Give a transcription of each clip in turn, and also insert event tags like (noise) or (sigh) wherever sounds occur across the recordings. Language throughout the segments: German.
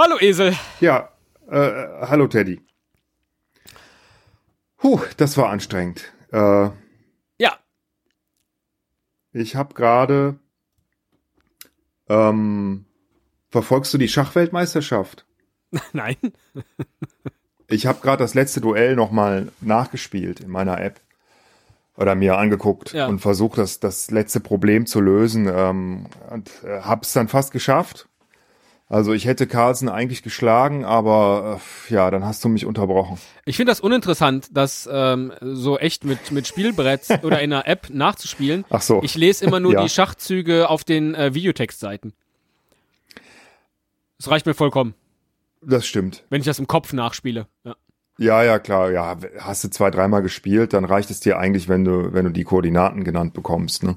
Hallo Esel. Ja, äh, hallo Teddy. Puh, das war anstrengend. Äh, ja. Ich habe gerade. Ähm, verfolgst du die Schachweltmeisterschaft? (laughs) Nein. ich habe gerade das letzte Duell nochmal nachgespielt in meiner App oder mir angeguckt ja. und versucht, das, das letzte Problem zu lösen. Ähm, und äh, hab's dann fast geschafft. Also ich hätte Carlsen eigentlich geschlagen, aber äh, ja, dann hast du mich unterbrochen. Ich finde das uninteressant, das ähm, so echt mit mit Spielbrett (laughs) oder in einer App nachzuspielen. Ach so. Ich lese immer nur ja. die Schachzüge auf den äh, Videotextseiten. Das reicht mir vollkommen. Das stimmt. Wenn ich das im Kopf nachspiele. Ja. Ja, ja, klar, ja. Hast du zwei, dreimal gespielt, dann reicht es dir eigentlich, wenn du, wenn du die Koordinaten genannt bekommst, ne?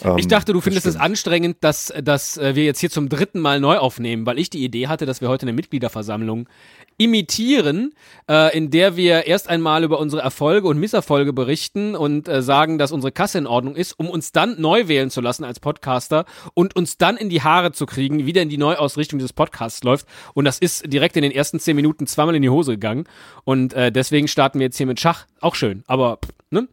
Ich ähm, dachte, du findest es anstrengend, dass, dass äh, wir jetzt hier zum dritten Mal neu aufnehmen, weil ich die Idee hatte, dass wir heute eine Mitgliederversammlung imitieren, äh, in der wir erst einmal über unsere Erfolge und Misserfolge berichten und äh, sagen, dass unsere Kasse in Ordnung ist, um uns dann neu wählen zu lassen als Podcaster und uns dann in die Haare zu kriegen, wie denn die Neuausrichtung dieses Podcasts läuft. Und das ist direkt in den ersten zehn Minuten zweimal in die Hose gegangen. Und äh, deswegen starten wir jetzt hier mit Schach. Auch schön, aber ne?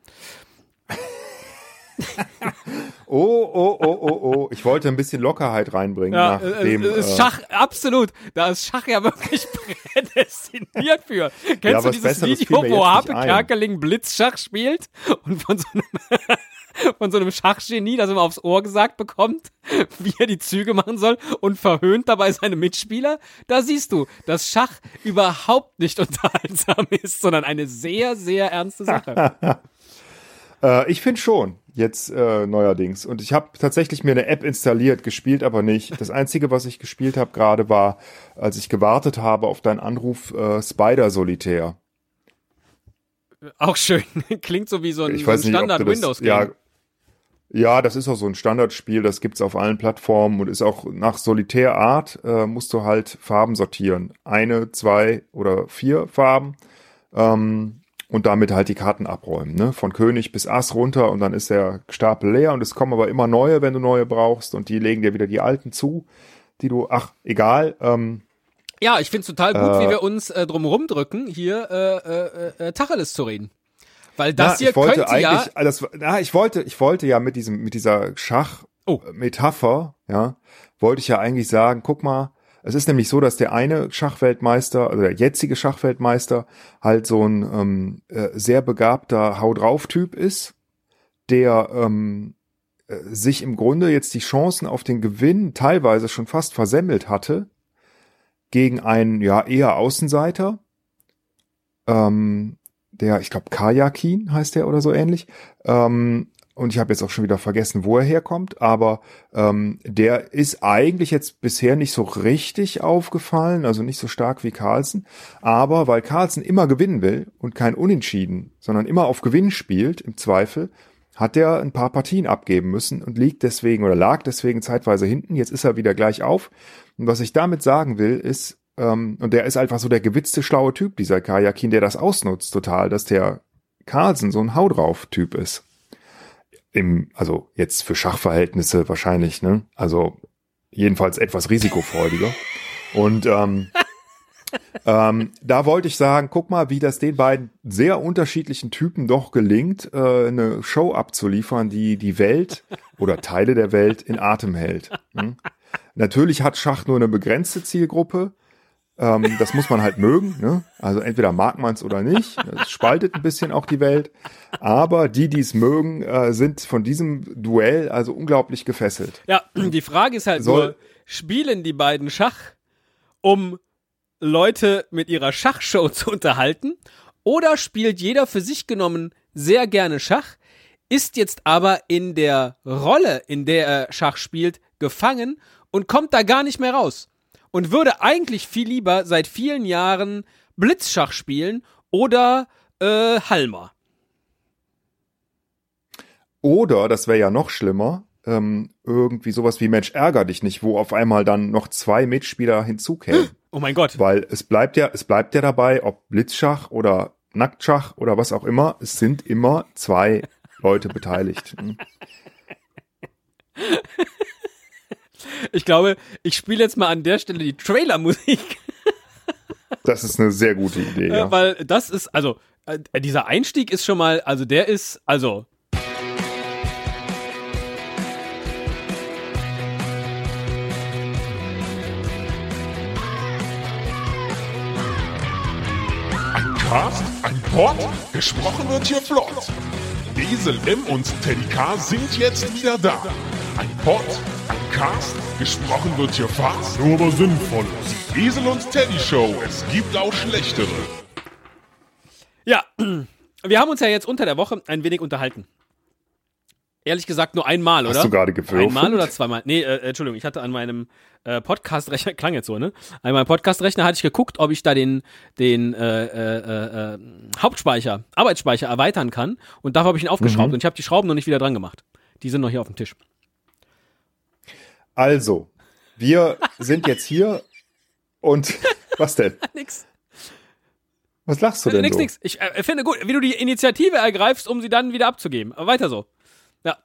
(laughs) oh, oh, oh, oh, oh. Ich wollte ein bisschen Lockerheit reinbringen. Ja, nachdem, äh, ist Schach, absolut. Da ist Schach ja wirklich (laughs) prädestiniert für. Kennst ja, du dieses Video, wo Harpe Kerkeling Blitzschach spielt und von so einem (laughs) von so einem Schachgenie, das immer aufs Ohr gesagt bekommt, wie er die Züge machen soll und verhöhnt dabei seine Mitspieler. Da siehst du, dass Schach überhaupt nicht unterhaltsam ist, sondern eine sehr, sehr ernste Sache. äh, ich finde schon jetzt äh, neuerdings. Und ich habe tatsächlich mir eine App installiert, gespielt aber nicht. Das Einzige, was ich gespielt habe gerade, war, als ich gewartet habe auf deinen Anruf, äh, Spider Solitär. Auch schön. (laughs) Klingt so wie so ein, so ein Standard-Windows-Game. Ja, ja, das ist auch so ein Standardspiel, das gibt's auf allen Plattformen und ist auch nach Solitärart äh, musst du halt Farben sortieren. Eine, zwei oder vier Farben. Ähm, und damit halt die Karten abräumen, ne? Von König bis Ass runter und dann ist der Stapel leer und es kommen aber immer neue, wenn du neue brauchst und die legen dir wieder die alten zu, die du, ach, egal. Ähm, ja, ich find's total gut, äh, wie wir uns äh, drum drücken, hier äh, äh, äh, Tacheles zu reden. Weil das na, hier ich wollte könnte ja... Das, na, ich wollte, ich wollte ja mit diesem, mit dieser Schach-Metapher, oh. ja, wollte ich ja eigentlich sagen, guck mal, es ist nämlich so, dass der eine Schachweltmeister, also der jetzige Schachweltmeister, halt so ein ähm, äh, sehr begabter Hau drauf-Typ ist, der ähm, äh, sich im Grunde jetzt die Chancen auf den Gewinn teilweise schon fast versemmelt hatte gegen einen ja eher Außenseiter, ähm, der, ich glaube, Kajakin heißt der oder so ähnlich, ähm, und ich habe jetzt auch schon wieder vergessen, wo er herkommt, aber ähm, der ist eigentlich jetzt bisher nicht so richtig aufgefallen, also nicht so stark wie Carlsen, aber weil Carlsen immer gewinnen will und kein Unentschieden, sondern immer auf Gewinn spielt, im Zweifel, hat er ein paar Partien abgeben müssen und liegt deswegen oder lag deswegen zeitweise hinten. Jetzt ist er wieder gleich auf. Und was ich damit sagen will, ist, ähm, und der ist einfach so der gewitzte, schlaue Typ, dieser Kajakin, der das ausnutzt total, dass der Carlsen so ein Hau drauf Typ ist im, also jetzt für Schachverhältnisse wahrscheinlich, ne? Also jedenfalls etwas risikofreudiger. Und ähm, (laughs) ähm, da wollte ich sagen, guck mal, wie das den beiden sehr unterschiedlichen Typen doch gelingt, äh, eine Show abzuliefern, die die Welt oder Teile der Welt in Atem hält. Hm? Natürlich hat Schach nur eine begrenzte Zielgruppe, ähm, das muss man halt mögen. Ne? Also entweder mag man es oder nicht. Es spaltet ein bisschen auch die Welt. Aber die, die es mögen, äh, sind von diesem Duell also unglaublich gefesselt. Ja, die Frage ist halt Soll, nur, spielen die beiden Schach, um Leute mit ihrer Schachshow zu unterhalten? Oder spielt jeder für sich genommen sehr gerne Schach, ist jetzt aber in der Rolle, in der er Schach spielt, gefangen und kommt da gar nicht mehr raus? Und würde eigentlich viel lieber seit vielen Jahren Blitzschach spielen oder äh, Halmer. Oder, das wäre ja noch schlimmer, ähm, irgendwie sowas wie Mensch ärger dich nicht, wo auf einmal dann noch zwei Mitspieler hinzukämen. Oh mein Gott. Weil es bleibt ja, es bleibt ja dabei, ob Blitzschach oder Nacktschach oder was auch immer, es sind immer zwei Leute beteiligt. (laughs) Ich glaube, ich spiele jetzt mal an der Stelle die Trailermusik Das ist eine sehr gute Idee. Ja. Äh, weil das ist, also, äh, dieser Einstieg ist schon mal, also der ist, also. Ein Cast, ein Pod, gesprochen wird hier flott. Esel M und Teddy K sind jetzt wieder da. Ein Pod, ein Cast, gesprochen wird hier fast, nur aber sinnvoll. Die Esel und Teddy Show, es gibt auch schlechtere. Ja, (clears throat) wir haben uns ja jetzt unter der Woche ein wenig unterhalten. Ehrlich gesagt nur einmal, oder? Hast du gerade gewürfelt? Einmal oder zweimal? Nee, äh, Entschuldigung, ich hatte an meinem äh, Podcast-Rechner, (laughs) klang jetzt so, ne? An meinem Podcast-Rechner hatte ich geguckt, ob ich da den, den äh, äh, äh, Hauptspeicher, Arbeitsspeicher erweitern kann. Und dafür habe ich ihn aufgeschraubt Mhm. und ich habe die Schrauben noch nicht wieder dran gemacht. Die sind noch hier auf dem Tisch. Also, wir sind jetzt hier und (laughs) was denn? Nix. Was lachst du denn Nix, so? nix. Ich äh, finde gut, wie du die Initiative ergreifst, um sie dann wieder abzugeben. Aber weiter so. Ja.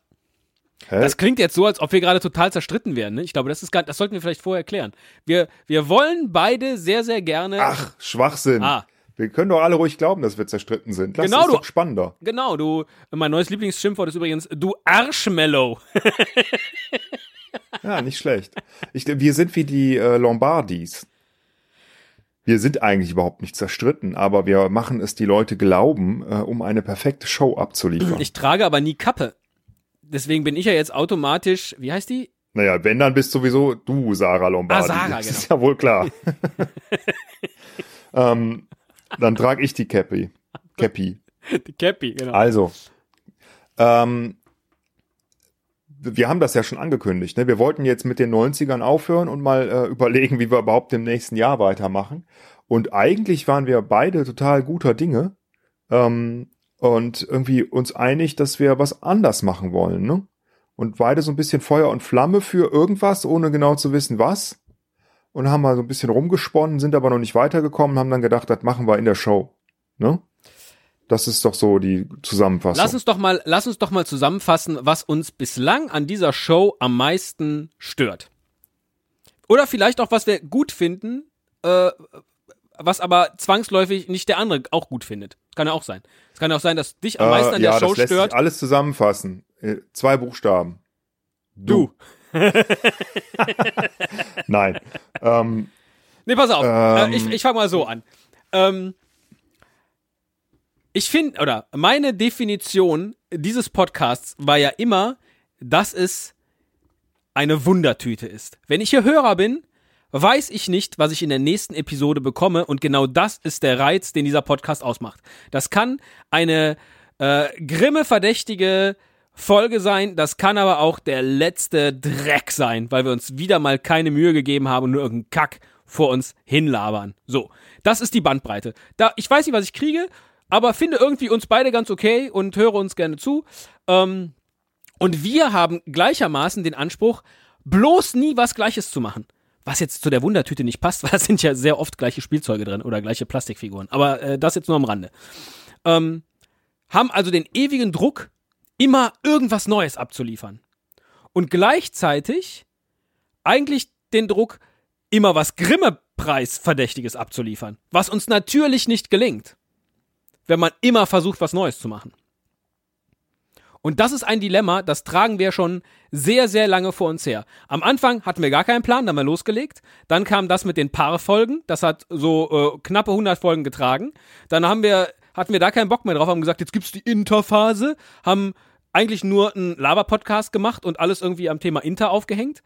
Hä? Das klingt jetzt so, als ob wir gerade total zerstritten wären. Ne? Ich glaube, das ist gar, das sollten wir vielleicht vorher erklären. Wir, wir wollen beide sehr, sehr gerne. Ach, Schwachsinn. Ah. Wir können doch alle ruhig glauben, dass wir zerstritten sind. Lass Genau, du- doch spannender. Genau, du. Mein neues Lieblingsschimpfwort ist übrigens du Arschmellow. (laughs) Ja, nicht schlecht. Ich, wir sind wie die äh, Lombardis. Wir sind eigentlich überhaupt nicht zerstritten, aber wir machen es die Leute glauben, äh, um eine perfekte Show abzuliefern. Ich trage aber nie Kappe. Deswegen bin ich ja jetzt automatisch, wie heißt die? naja, wenn, dann bist sowieso du Sarah Lombardi. Ah, Sarah, das genau. ist ja wohl klar. (laughs) ähm, dann trage ich die Cappy. Cappy. Die Cappy, genau. Also, ähm, wir haben das ja schon angekündigt. Ne? Wir wollten jetzt mit den 90ern aufhören und mal äh, (laughs) überlegen, wie wir überhaupt im nächsten Jahr weitermachen. Und eigentlich waren wir beide total guter Dinge ähm, und irgendwie uns einig, dass wir was anders machen wollen. Ne? Und beide so ein bisschen Feuer und Flamme für irgendwas, ohne genau zu wissen was. Und haben mal so ein bisschen rumgesponnen, sind aber noch nicht weitergekommen, haben dann gedacht, das machen wir in der Show. Ne? Das ist doch so die Zusammenfassung. Lass uns doch mal, lass uns doch mal zusammenfassen, was uns bislang an dieser Show am meisten stört. Oder vielleicht auch, was wir gut finden, äh, was aber zwangsläufig nicht der andere auch gut findet. Kann ja auch sein. Es kann ja auch sein, dass dich am meisten Äh, an ja, der Show das lässt stört. sich alles zusammenfassen. Äh, Zwei Buchstaben. Du. (laughs) Nein. ähm, Nee, pass auf. Ähm. äh, ich ich fange mal so an. Ähm, ich finde, oder meine Definition dieses Podcasts war ja immer, dass es eine Wundertüte ist. Wenn ich hier Hörer bin, weiß ich nicht, was ich in der nächsten Episode bekomme und genau das ist der Reiz, den dieser Podcast ausmacht. Das kann eine äh, grimme verdächtige Folge sein, das kann aber auch der letzte Dreck sein, weil wir uns wieder mal keine Mühe gegeben haben und nur irgendeinen Kack vor uns hinlabern. So, das ist die Bandbreite. Da, ich weiß nicht, was ich kriege, aber finde irgendwie uns beide ganz okay und höre uns gerne zu. Ähm, und wir haben gleichermaßen den Anspruch, bloß nie was Gleiches zu machen. Was jetzt zu der Wundertüte nicht passt, (laughs) weil da sind ja sehr oft gleiche Spielzeuge drin oder gleiche Plastikfiguren. Aber äh, das jetzt nur am Rande. Ähm, haben also den ewigen Druck, immer irgendwas Neues abzuliefern. Und gleichzeitig eigentlich den Druck, immer was Grimme-Preis-Verdächtiges abzuliefern. Was uns natürlich nicht gelingt, wenn man immer versucht, was Neues zu machen. Und das ist ein Dilemma, das tragen wir schon sehr, sehr lange vor uns her. Am Anfang hatten wir gar keinen Plan, dann haben wir losgelegt. Dann kam das mit den Paarfolgen, das hat so äh, knappe 100 Folgen getragen. Dann haben wir, hatten wir da keinen Bock mehr drauf, haben gesagt, jetzt gibt's die Interphase, haben eigentlich nur einen Laber-Podcast gemacht und alles irgendwie am Thema Inter aufgehängt.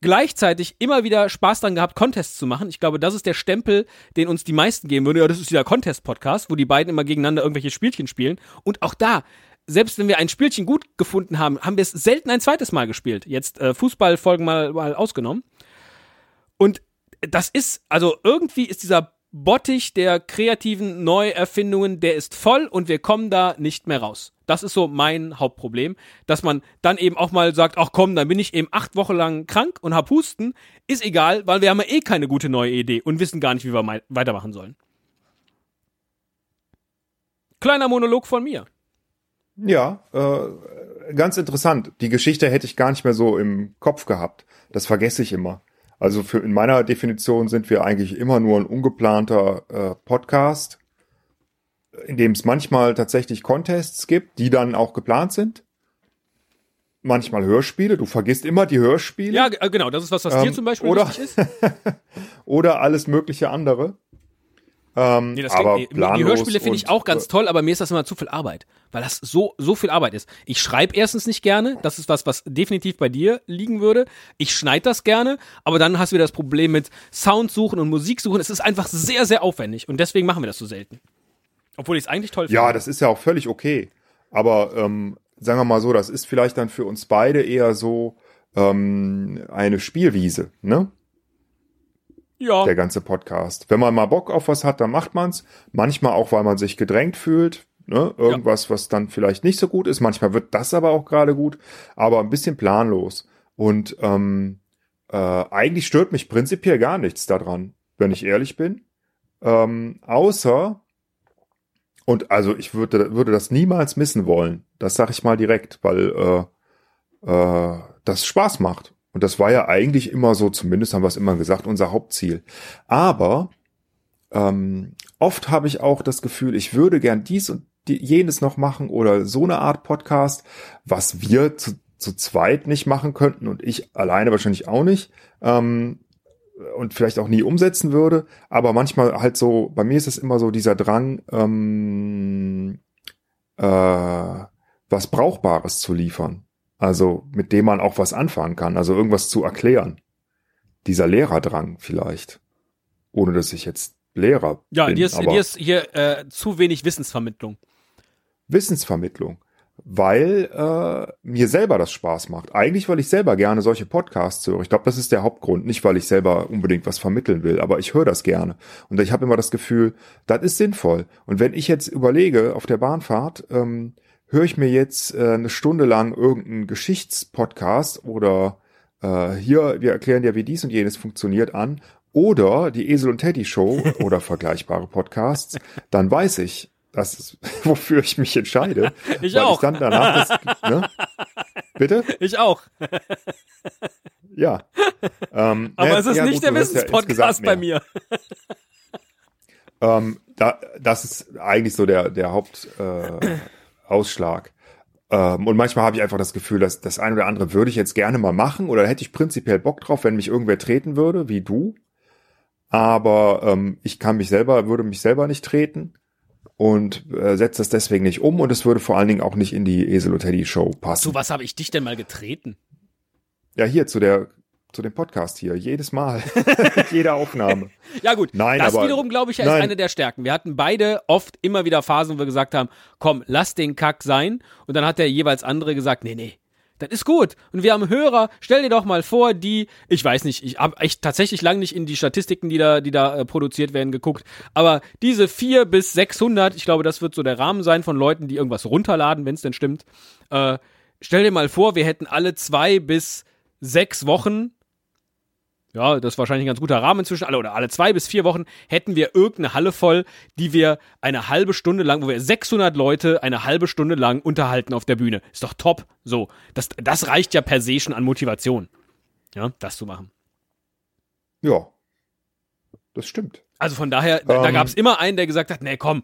Gleichzeitig immer wieder Spaß dran gehabt, Contests zu machen. Ich glaube, das ist der Stempel, den uns die meisten geben würden. Ja, das ist dieser Contest-Podcast, wo die beiden immer gegeneinander irgendwelche Spielchen spielen. Und auch da, selbst wenn wir ein Spielchen gut gefunden haben, haben wir es selten ein zweites Mal gespielt. Jetzt äh, Fußballfolgen mal, mal ausgenommen. Und das ist, also irgendwie ist dieser Bottich der kreativen Neuerfindungen, der ist voll und wir kommen da nicht mehr raus. Das ist so mein Hauptproblem, dass man dann eben auch mal sagt, ach komm, dann bin ich eben acht Wochen lang krank und hab Husten. Ist egal, weil wir haben ja eh keine gute neue Idee und wissen gar nicht, wie wir weitermachen sollen. Kleiner Monolog von mir. ja, äh, ganz interessant. Die Geschichte hätte ich gar nicht mehr so im Kopf gehabt. Das vergesse ich immer. Also für, in meiner Definition sind wir eigentlich immer nur ein ungeplanter äh, Podcast, in dem es manchmal tatsächlich Contests gibt, die dann auch geplant sind. Manchmal Hörspiele, du vergisst immer die Hörspiele. Ja, äh, genau, das ist was, was ähm, dir zum Beispiel oder, ist. (laughs) oder alles mögliche andere. Ähm, nee, das aber geht, nee. Die Hörspiele finde ich auch ganz toll, aber mir ist das immer zu viel Arbeit, weil das so so viel Arbeit ist. Ich schreibe erstens nicht gerne, das ist was, was definitiv bei dir liegen würde. Ich schneide das gerne, aber dann hast du wieder das Problem mit Sound suchen und Musik suchen. Es ist einfach sehr sehr aufwendig und deswegen machen wir das so selten. Obwohl ich es eigentlich toll finde. Ja, das ist ja auch völlig okay. Aber ähm, sagen wir mal so, das ist vielleicht dann für uns beide eher so ähm, eine Spielwiese, ne? Ja. Der ganze Podcast. Wenn man mal Bock auf was hat, dann macht man's. Manchmal auch, weil man sich gedrängt fühlt. Ne? Irgendwas, ja. was dann vielleicht nicht so gut ist. Manchmal wird das aber auch gerade gut, aber ein bisschen planlos. Und ähm, äh, eigentlich stört mich prinzipiell gar nichts daran, wenn ich ehrlich bin. Ähm, außer, und also ich würde, würde das niemals missen wollen. Das sage ich mal direkt, weil äh, äh, das Spaß macht. Und das war ja eigentlich immer so, zumindest haben wir es immer gesagt, unser Hauptziel. Aber ähm, oft habe ich auch das Gefühl, ich würde gern dies und jenes noch machen oder so eine Art Podcast, was wir zu, zu zweit nicht machen könnten und ich alleine wahrscheinlich auch nicht. Ähm, und vielleicht auch nie umsetzen würde, aber manchmal halt so, bei mir ist es immer so dieser Drang, ähm, äh, was Brauchbares zu liefern. Also mit dem man auch was anfangen kann, also irgendwas zu erklären. Dieser Lehrerdrang vielleicht. Ohne dass ich jetzt Lehrer ja, bin. Ja, dir ist, dir ist hier äh, zu wenig Wissensvermittlung. Wissensvermittlung. Weil äh, mir selber das Spaß macht. Eigentlich, weil ich selber gerne solche Podcasts höre. Ich glaube, das ist der Hauptgrund. Nicht, weil ich selber unbedingt was vermitteln will, aber ich höre das gerne. Und ich habe immer das Gefühl, das ist sinnvoll. Und wenn ich jetzt überlege, auf der Bahnfahrt, ähm, höre ich mir jetzt äh, eine Stunde lang irgendeinen Geschichtspodcast oder äh, hier, wir erklären ja, wie dies und jenes funktioniert an, oder die Esel und Teddy Show (laughs) oder vergleichbare Podcasts, dann weiß ich, das ist, (laughs) wofür ich mich entscheide. (laughs) Ich auch. Ich dann danach das, ne? Bitte? Ich auch. Ja. Ähm, Aber ne, es ist ja, nicht gut, der Wissenspodcast ja bei mir. Ähm, da, das ist eigentlich so der, der Haupt, äh, Ausschlag. Ähm, und manchmal habe ich einfach das Gefühl, dass das eine oder andere würde ich jetzt gerne mal machen oder hätte ich prinzipiell Bock drauf, wenn mich irgendwer treten würde, wie du. Aber ähm, ich kann mich selber, würde mich selber nicht treten und äh, setze das deswegen nicht um und es würde vor allen Dingen auch nicht in die Esel und Teddy Show passen. Zu was habe ich dich denn mal getreten? Ja, hier zu der zu dem Podcast hier. Jedes Mal. (laughs) Jede Aufnahme. (laughs) Ja, gut. Nein, das aber, wiederum, glaube ich, ist nein. eine der Stärken. Wir hatten beide oft immer wieder Phasen, wo wir gesagt haben, komm, lass den Kack sein. Und dann hat der jeweils andere gesagt, nee, nee. Das ist gut. Und wir haben Hörer, stell dir doch mal vor, die, ich weiß nicht, ich habe echt tatsächlich lang nicht in die Statistiken, die da, die da äh, produziert werden, geguckt. Aber diese vier bis 600, ich glaube, das wird so der Rahmen sein von Leuten, die irgendwas runterladen, wenn es denn stimmt. Äh, stell dir mal vor, wir hätten alle zwei bis sechs Wochen ja, das ist wahrscheinlich ein ganz guter Rahmen inzwischen, alle oder alle zwei bis vier Wochen hätten wir irgendeine Halle voll, die wir eine halbe Stunde lang, wo wir 600 Leute eine halbe Stunde lang unterhalten auf der Bühne. Ist doch top. So, das, das reicht ja per se schon an Motivation, ja, das zu machen. Ja, das stimmt. Also von daher, da, da ähm. gab es immer einen, der gesagt hat, nee, komm,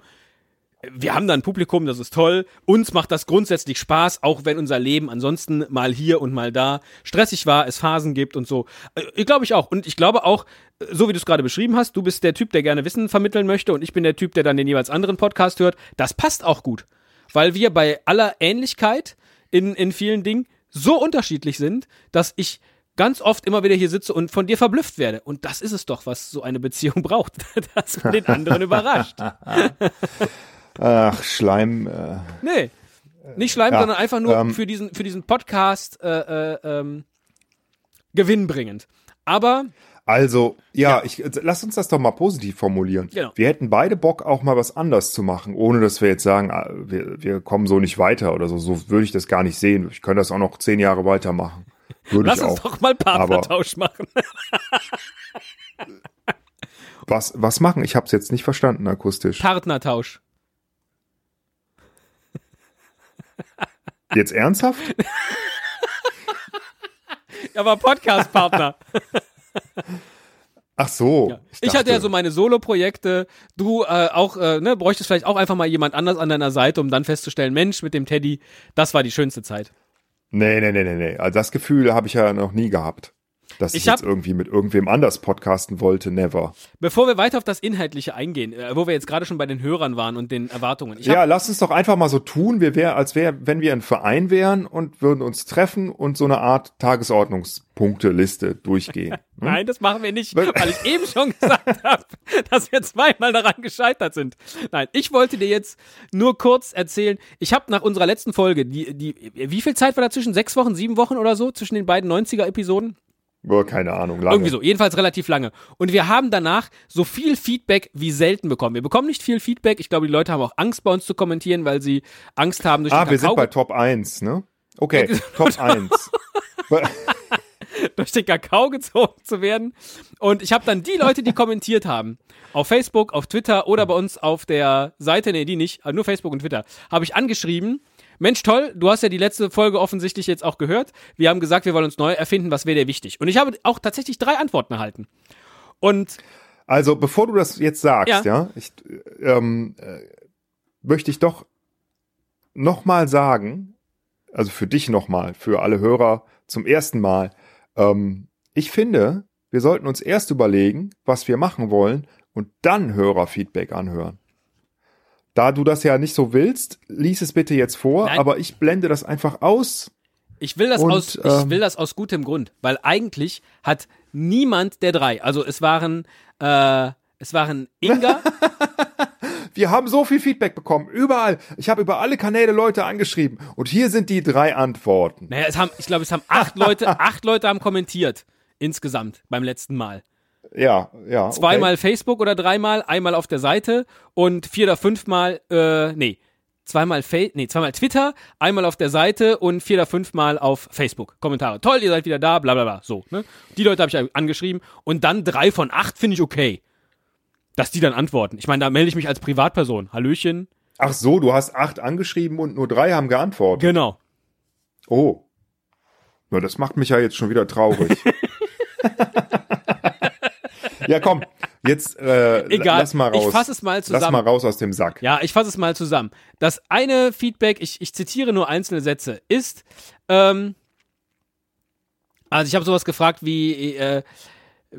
wir haben da ein Publikum, das ist toll. Uns macht das grundsätzlich Spaß, auch wenn unser Leben ansonsten mal hier und mal da stressig war, es Phasen gibt und so. Äh, ich glaube ich auch. Und ich glaube auch, so wie du es gerade beschrieben hast, du bist der Typ, der gerne Wissen vermitteln möchte und ich bin der Typ, der dann den jeweils anderen Podcast hört. Das passt auch gut. Weil wir bei aller Ähnlichkeit in, in vielen Dingen so unterschiedlich sind, dass ich ganz oft immer wieder hier sitze und von dir verblüfft werde. Und das ist es doch, was so eine Beziehung (laughs) braucht, dass man den anderen überrascht. (laughs) Ach, Schleim. Äh, nee, nicht Schleim, ja, sondern einfach nur ähm, für diesen, für diesen Podcast äh, äh, ähm, gewinnbringend. Aber also, ja, ja, ich lass uns das doch mal positiv formulieren. Genau. Wir hätten beide Bock, auch mal was anders zu machen, ohne dass wir jetzt sagen, ah, wir, wir kommen so nicht weiter oder so. So würde ich das gar nicht sehen. Ich könnte das auch noch zehn Jahre weitermachen. Würde lass ich uns auch. doch mal Partnertausch machen. (laughs) was, was machen? Ich habe es jetzt nicht verstanden akustisch. Partnertausch. Jetzt ernsthaft? Er war Podcast-Partner. Ach so. Ja. Ich, ich hatte ja so meine Solo-Projekte. Du äh, auch, äh, ne, bräuchtest vielleicht auch einfach mal jemand anders an deiner Seite, um dann festzustellen, Mensch, mit dem Teddy, das war die schönste Zeit. Nee, nee, nee, nee, nee. Also das Gefühl habe ich ja noch nie gehabt dass ich, ich jetzt irgendwie mit irgendwem anders podcasten wollte, never. Bevor wir weiter auf das Inhaltliche eingehen, äh, wo wir jetzt gerade schon bei den Hörern waren und den Erwartungen. ja, lass uns doch einfach mal so tun, wir wär, als wär, wenn wir ein Verein wären und würden uns treffen und so eine Art Tagesordnungspunkteliste durchgehen. Hm? (laughs) Nein, das machen wir nicht, weil ich eben schon (laughs) gesagt habe, dass wir zweimal daran gescheitert sind. Nein, ich wollte dir jetzt nur kurz erzählen, ich habe nach unserer letzten Folge, die, die, wie viel Zeit war dazwischen? Sechs Wochen, sieben Wochen oder so zwischen den beiden 90er-Episoden? Oh, keine Ahnung, lange. Irgendwie so, jedenfalls relativ lange. Und wir haben danach so viel Feedback wie selten bekommen. Wir bekommen nicht viel Feedback. Ich glaube, die Leute haben auch Angst bei uns zu kommentieren, weil sie Angst haben durch Ah, den wir sind bei Top 1, ne? Okay, Top (laughs) 1. (laughs) durch den Kakao gezogen zu werden. Und ich habe dann die Leute, die kommentiert haben, auf Facebook, auf Twitter oder bei uns auf der Seite, nee, die nicht, nur Facebook und Twitter, habe ich angeschrieben, Mensch, toll, du hast ja die letzte Folge offensichtlich jetzt auch gehört. Wir haben gesagt, wir wollen uns neu erfinden, was wäre dir wichtig? Und ich habe auch tatsächlich drei Antworten erhalten. Und also, bevor du das jetzt sagst, ja, ja ich, ähm, äh, möchte ich doch nochmal sagen, also für dich nochmal, für alle Hörer zum ersten Mal, ähm, ich finde, wir sollten uns erst überlegen, was wir machen wollen und dann Hörerfeedback anhören. Da du das ja nicht so willst, lies es bitte jetzt vor, Nein. aber ich blende das einfach aus. Ich will das und, aus, ich ähm, will das aus gutem Grund, weil eigentlich hat niemand der drei, also es waren, äh, es waren Inga. (laughs) Wir haben so viel Feedback bekommen, überall. Ich habe über alle Kanäle Leute angeschrieben und hier sind die drei Antworten. Naja, es haben, ich glaube, es haben acht Leute, (laughs) acht Leute haben kommentiert insgesamt beim letzten Mal. Ja, ja. Okay. Zweimal Facebook oder dreimal, einmal auf der Seite und vier oder fünfmal, äh, nee, zweimal Fa nee, zweimal Twitter, einmal auf der Seite und vier oder fünfmal auf Facebook. Kommentare. Toll, ihr seid wieder da, bla bla bla. So, ne? Die Leute habe ich angeschrieben und dann drei von acht finde ich okay. Dass die dann antworten. Ich meine, da melde ich mich als Privatperson. Hallöchen. Ach so, du hast acht angeschrieben und nur drei haben geantwortet. Genau. Oh. Na, das macht mich ja jetzt schon wieder traurig. (laughs) Ja, komm, jetzt äh, Egal, lass mal raus. Ich fasse es mal zusammen. Lass mal raus aus dem Sack. Ja, ich fasse es mal zusammen. Das eine Feedback, ich, ich zitiere nur einzelne Sätze, ist, ähm, also ich habe sowas gefragt wie, äh,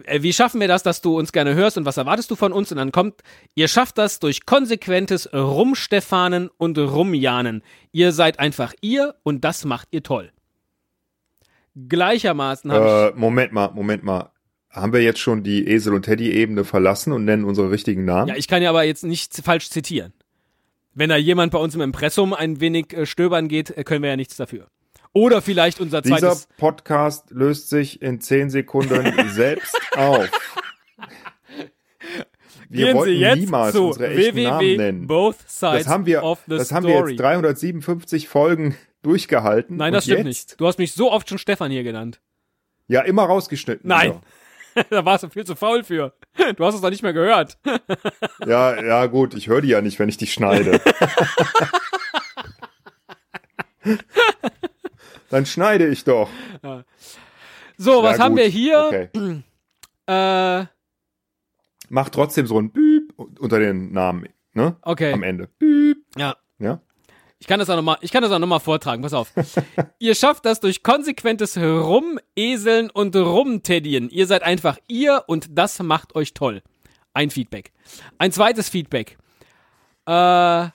äh, wie schaffen wir das, dass du uns gerne hörst und was erwartest du von uns? Und dann kommt, ihr schafft das durch konsequentes Rumstefanen und Rumjanen. Ihr seid einfach ihr und das macht ihr toll. Gleichermaßen habe äh, ich. Moment mal, Moment mal haben wir jetzt schon die Esel- und Teddy-Ebene verlassen und nennen unsere richtigen Namen? Ja, ich kann ja aber jetzt nicht falsch zitieren. Wenn da jemand bei uns im Impressum ein wenig äh, stöbern geht, äh, können wir ja nichts dafür. Oder vielleicht unser Dieser zweites. Dieser Podcast löst sich in zehn Sekunden (laughs) selbst auf. Wir Gehen wollten Sie jetzt niemals zu unsere echten Namen nennen. Both sides das haben wir, of the das haben wir jetzt 357 Folgen (laughs) durchgehalten. Nein, das stimmt jetzt? nicht. Du hast mich so oft schon Stefan hier genannt. Ja, immer rausgeschnitten. Nein. Ja. (laughs) da warst du viel zu faul für. Du hast es doch nicht mehr gehört. (laughs) ja, ja, gut, ich höre die ja nicht, wenn ich dich schneide. (laughs) Dann schneide ich doch. So, was ja, haben wir hier? Okay. (clears throat) Äh, Mach trotzdem so ein Büb unter den Namen, ne? Okay. Am Ende. Büb. Ja. Ja. Ich kann das auch nochmal, ich kann das auch nochmal vortragen, pass auf. (laughs) ihr schafft das durch konsequentes Rumeseln und Rumteddien. Ihr seid einfach ihr und das macht euch toll. Ein Feedback. Ein zweites Feedback. Äh,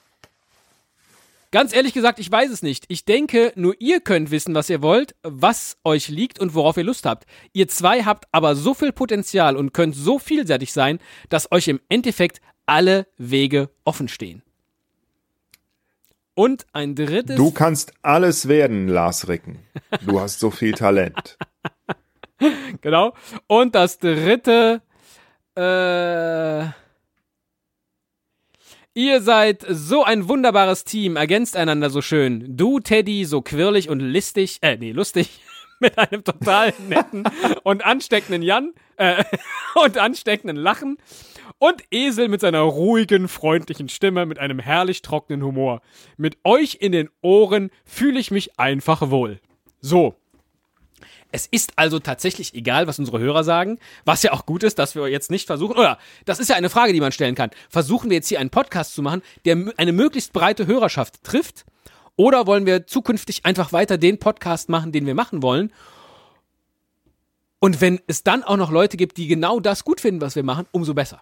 ganz ehrlich gesagt, ich weiß es nicht. Ich denke, nur ihr könnt wissen, was ihr wollt, was euch liegt und worauf ihr Lust habt. Ihr zwei habt aber so viel Potenzial und könnt so vielseitig sein, dass euch im Endeffekt alle Wege offen stehen. Und ein drittes. Du kannst alles werden, Lars Ricken. Du hast so viel Talent. (laughs) genau. Und das dritte. Äh, ihr seid so ein wunderbares Team, ergänzt einander so schön. Du, Teddy, so quirlig und listig, äh, nee, lustig, (laughs) mit einem total netten und ansteckenden Jan, äh, (laughs) und ansteckenden Lachen. Und Esel mit seiner ruhigen, freundlichen Stimme, mit einem herrlich trockenen Humor. Mit euch in den Ohren fühle ich mich einfach wohl. So. Es ist also tatsächlich egal, was unsere Hörer sagen, was ja auch gut ist, dass wir jetzt nicht versuchen, oder das ist ja eine Frage, die man stellen kann. Versuchen wir jetzt hier einen Podcast zu machen, der eine möglichst breite Hörerschaft trifft? Oder wollen wir zukünftig einfach weiter den Podcast machen, den wir machen wollen? Und wenn es dann auch noch Leute gibt, die genau das gut finden, was wir machen, umso besser.